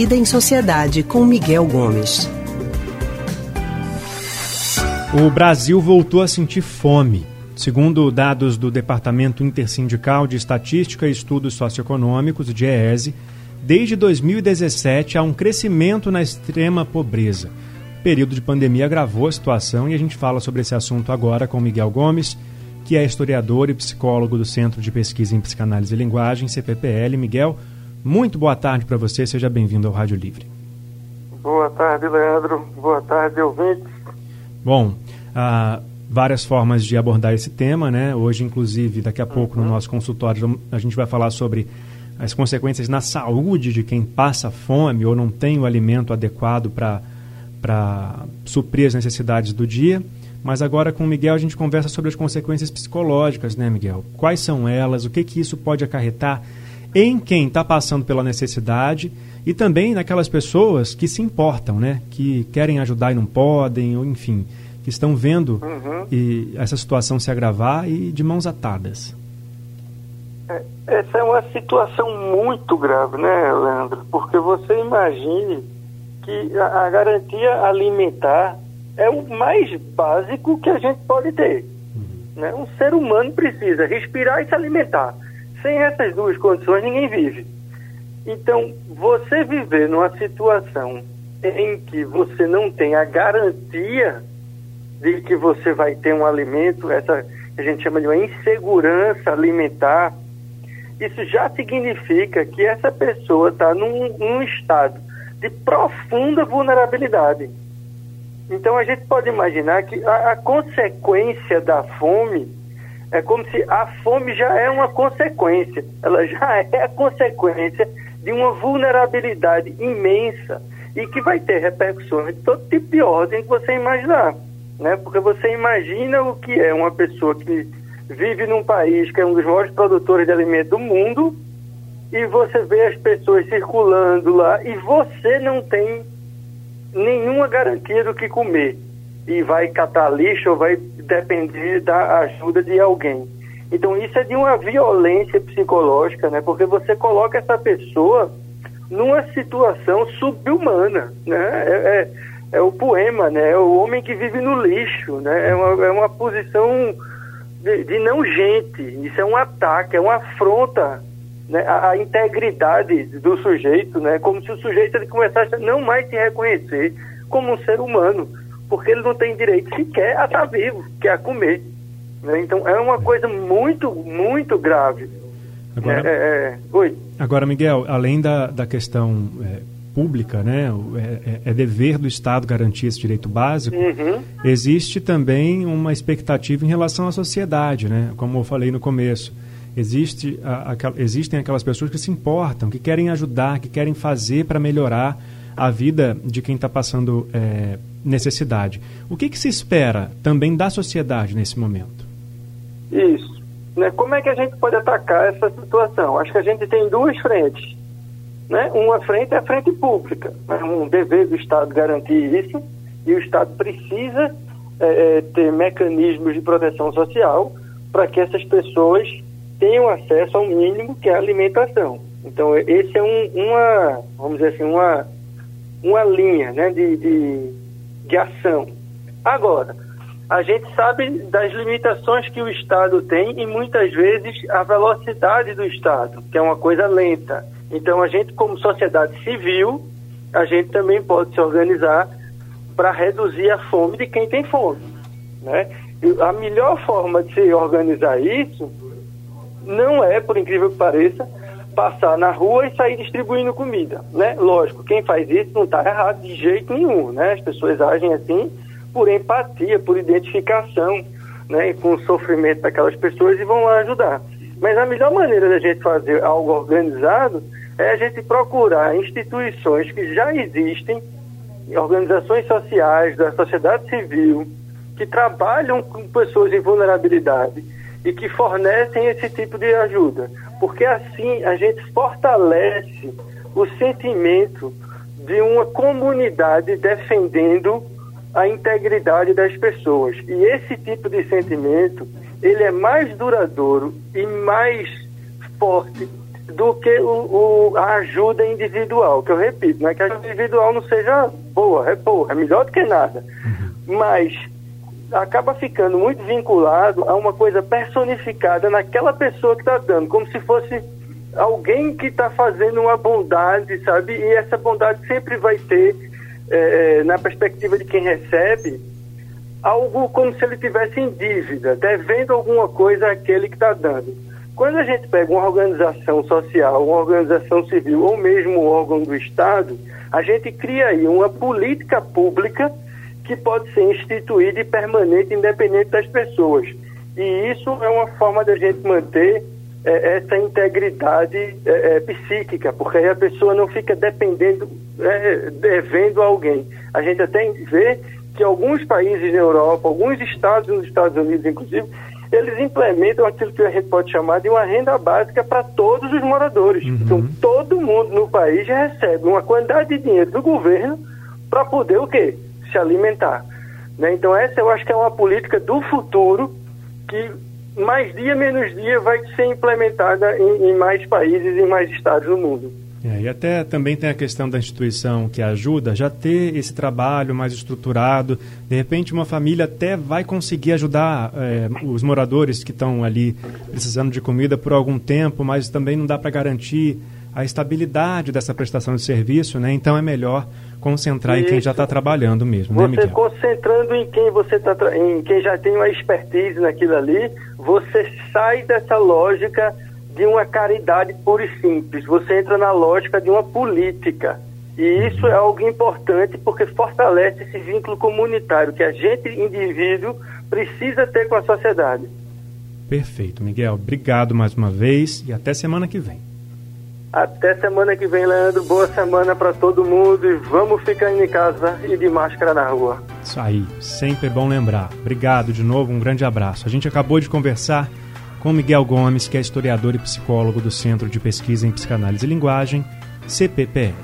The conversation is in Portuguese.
Vida em Sociedade com Miguel Gomes. O Brasil voltou a sentir fome. Segundo dados do Departamento Intersindical de Estatística e Estudos Socioeconômicos, DIEESE, desde 2017 há um crescimento na extrema pobreza. O período de pandemia agravou a situação e a gente fala sobre esse assunto agora com Miguel Gomes, que é historiador e psicólogo do Centro de Pesquisa em Psicanálise e Linguagem, CPPL. Miguel, muito boa tarde para você, seja bem-vindo ao Rádio Livre. Boa tarde, Leandro. Boa tarde, ouvintes. Bom, ah, várias formas de abordar esse tema, né? Hoje, inclusive, daqui a pouco uhum. no nosso consultório a gente vai falar sobre as consequências na saúde de quem passa fome ou não tem o alimento adequado para suprir as necessidades do dia. Mas agora com o Miguel a gente conversa sobre as consequências psicológicas, né, Miguel? Quais são elas? O que, que isso pode acarretar em quem está passando pela necessidade e também naquelas pessoas que se importam, né? Que querem ajudar e não podem, ou enfim, que estão vendo uhum. e essa situação se agravar e de mãos atadas. É, essa é uma situação muito grave, né, Leandro? Porque você imagine que a, a garantia alimentar é o mais básico que a gente pode ter. Uhum. Né? Um ser humano precisa respirar e se alimentar. Sem essas duas condições, ninguém vive. Então, você viver numa situação em que você não tem a garantia de que você vai ter um alimento, essa a gente chama de uma insegurança alimentar, isso já significa que essa pessoa está num, num estado de profunda vulnerabilidade. Então a gente pode imaginar que a, a, consequência da fome é como se a fome já é uma consequência, ela já é a consequência de uma vulnerabilidade imensa e que vai ter repercussões de todo tipo de ordem que você imaginar né? Porque você imagina o que é uma pessoa que vive num país que é um dos maiores produtores de alimentos do mundo e você vê as pessoas circulando lá e você não tem nenhuma garantia do que comer e vai catar lixo ou vai depender da ajuda de alguém. Então isso é de uma violência psicológica, né? Porque você coloca essa pessoa numa situação subhumana, né? É, é, é o poema, né? É o homem que vive no lixo, né? É uma, é uma posição de, de, não gente. Isso é um ataque, é uma afronta né? à, à, integridade do sujeito, né? Como se o sujeito ele começasse a não mais se reconhecer como um ser humano, porque ele não tem direito sequer a estar vivo, que é a comer. Né? Então é uma coisa muito, muito grave. Agora, é, é, é agora Miguel, além da, da questão é, pública, né? É, é, é, dever do Estado garantir esse direito básico. Uhum. Existe também uma expectativa em relação à sociedade, né? Como eu falei no começo. Existe, a, a, existem aquelas pessoas que se importam, que querem ajudar, que querem fazer para melhorar a vida de quem está passando é, necessidade. O que, que se espera também da sociedade nesse momento? Isso. Né? Como é que a gente pode atacar essa situação? Acho que a gente tem duas frentes né? Uma frente é a frente pública, é um dever do Estado garantir isso e o Estado precisa é, é, ter mecanismos de proteção social para que essas pessoas tenham acesso ao mínimo que é a alimentação. Então, esse é um, uma, vamos dizer assim, uma, uma linha né, de, de, de ação. Agora, a gente sabe das limitações que o Estado tem e muitas vezes a velocidade do Estado, que é uma coisa lenta. Então, a gente, como sociedade civil, a gente também pode se organizar para reduzir a fome de quem tem fome. Né? E a melhor forma de se organizar isso não é, por incrível que pareça, passar na rua e sair distribuindo comida. Né? Lógico, quem faz isso não está errado de jeito nenhum. Né? As pessoas agem assim por empatia, por identificação né, com o sofrimento daquelas pessoas e vão lá ajudar. Mas a melhor maneira da gente fazer algo organizado é a gente procurar instituições que já existem, organizações sociais, da sociedade civil, que trabalham com pessoas em vulnerabilidade e que fornecem esse tipo de ajuda. Porque assim a gente fortalece o sentimento de uma comunidade defendendo a integridade das pessoas. E esse tipo de sentimento, ele é mais duradouro e mais forte do que o, o, a ajuda individual, que eu repito, não é que a ajuda individual não seja boa, é boa, é melhor do que nada. Uhum. Mas acaba ficando muito vinculado a uma coisa personificada naquela pessoa que está dando, como se fosse alguém que está fazendo uma bondade, sabe? E essa bondade sempre vai ter, é, na perspectiva de quem recebe, algo como se ele tivesse em dívida, devendo alguma coisa àquele que está dando. Quando a gente pega uma organização social, uma organização civil ou mesmo um órgão do Estado, a gente cria aí uma política pública que pode ser instituída e permanente, independente das pessoas. E isso é uma forma da gente manter é, essa integridade é, é, psíquica, porque aí a pessoa não fica dependendo, é, devendo a alguém. A gente até vê que alguns países na Europa, alguns estados nos Estados Unidos, inclusive, eles implementam aquilo que a gente pode chamar de uma renda básica para todos os moradores. Uhum. Então, todo mundo no país recebe uma quantidade de dinheiro do governo para poder o quê? Se alimentar. Né? Então, essa eu acho que é uma política do futuro que mais dia menos dia vai ser implementada em, em mais países e mais estados no mundo. É, e até também tem a questão da instituição que ajuda já ter esse trabalho mais estruturado. De repente, uma família até vai conseguir ajudar é, os moradores que estão ali precisando de comida por algum tempo, mas também não dá para garantir a estabilidade dessa prestação de serviço, né? Então é melhor concentrar Isso. em quem já está trabalhando mesmo, você né, Miguel? concentrando em quem você tá em quem já tem uma expertise naquilo ali, você sai dessa lógica de uma caridade pura e simples. Você entra na lógica de uma política. E isso é algo importante porque fortalece esse vínculo comunitário que a gente, indivíduo, precisa ter com a sociedade. Perfeito, Miguel. Obrigado mais uma vez e até semana que vem. Até semana que vem, Leandro. Boa semana para todo mundo e vamos ficar em casa e de máscara na rua. Isso aí, sempre bom lembrar. Obrigado de novo, um grande abraço. A gente acabou de conversar com Miguel Gomes, que é historiador e psicólogo do Centro de Pesquisa em Psicanálise e Linguagem, CPPL.